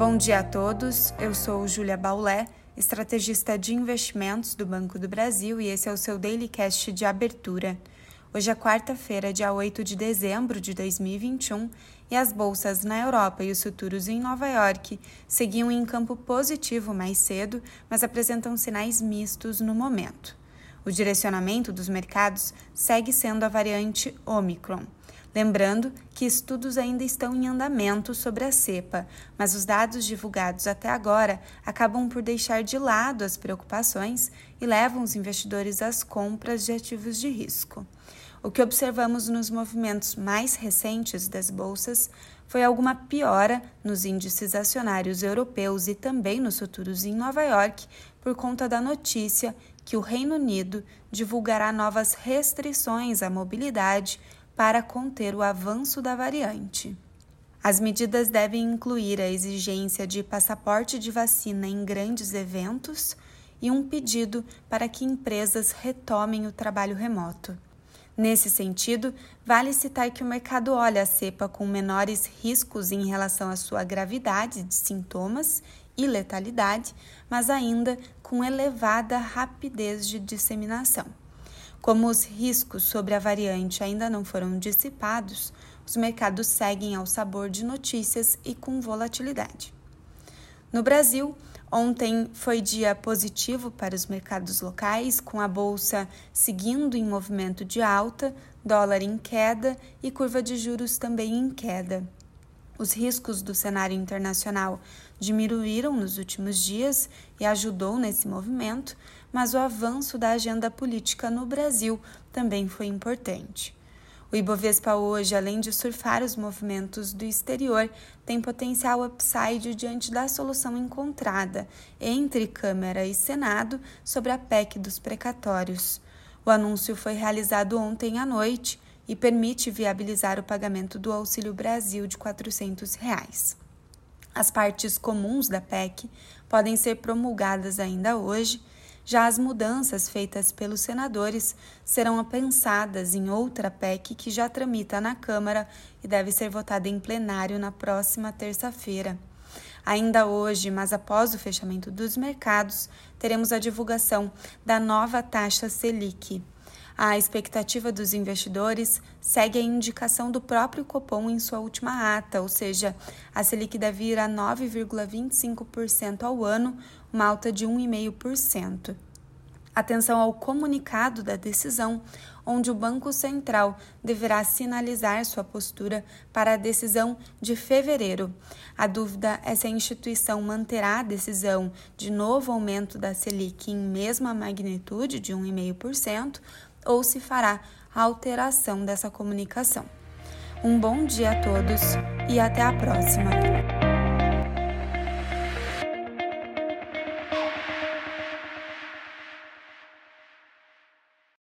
Bom dia a todos, eu sou Júlia Baulé, estrategista de investimentos do Banco do Brasil e esse é o seu Daily Cast de abertura. Hoje é quarta-feira, dia 8 de dezembro de 2021 e as bolsas na Europa e os futuros em Nova York seguiam em campo positivo mais cedo, mas apresentam sinais mistos no momento. O direcionamento dos mercados segue sendo a variante Omicron. Lembrando que estudos ainda estão em andamento sobre a cepa, mas os dados divulgados até agora acabam por deixar de lado as preocupações e levam os investidores às compras de ativos de risco. O que observamos nos movimentos mais recentes das bolsas foi alguma piora nos índices acionários europeus e também nos futuros em Nova York por conta da notícia que o Reino Unido divulgará novas restrições à mobilidade para conter o avanço da variante. As medidas devem incluir a exigência de passaporte de vacina em grandes eventos e um pedido para que empresas retomem o trabalho remoto. Nesse sentido, vale citar que o mercado olha a cepa com menores riscos em relação à sua gravidade de sintomas e letalidade, mas ainda com elevada rapidez de disseminação. Como os riscos sobre a variante ainda não foram dissipados, os mercados seguem ao sabor de notícias e com volatilidade. No Brasil, ontem foi dia positivo para os mercados locais, com a bolsa seguindo em movimento de alta, dólar em queda e curva de juros também em queda. Os riscos do cenário internacional diminuíram nos últimos dias e ajudou nesse movimento, mas o avanço da agenda política no Brasil também foi importante. O Ibovespa hoje, além de surfar os movimentos do exterior, tem potencial upside diante da solução encontrada entre Câmara e Senado sobre a PEC dos precatórios. O anúncio foi realizado ontem à noite e permite viabilizar o pagamento do Auxílio Brasil de 400 reais. As partes comuns da PEC podem ser promulgadas ainda hoje, já as mudanças feitas pelos senadores serão pensadas em outra PEC que já tramita na Câmara e deve ser votada em plenário na próxima terça-feira. Ainda hoje, mas após o fechamento dos mercados, teremos a divulgação da nova taxa Selic. A expectativa dos investidores segue a indicação do próprio Copom em sua última ata, ou seja, a Selic deve ir a 9,25% ao ano, uma alta de 1,5%. Atenção ao comunicado da decisão, onde o Banco Central deverá sinalizar sua postura para a decisão de fevereiro. A dúvida é se a instituição manterá a decisão de novo aumento da Selic em mesma magnitude de 1,5% ou se fará a alteração dessa comunicação. Um bom dia a todos e até a próxima!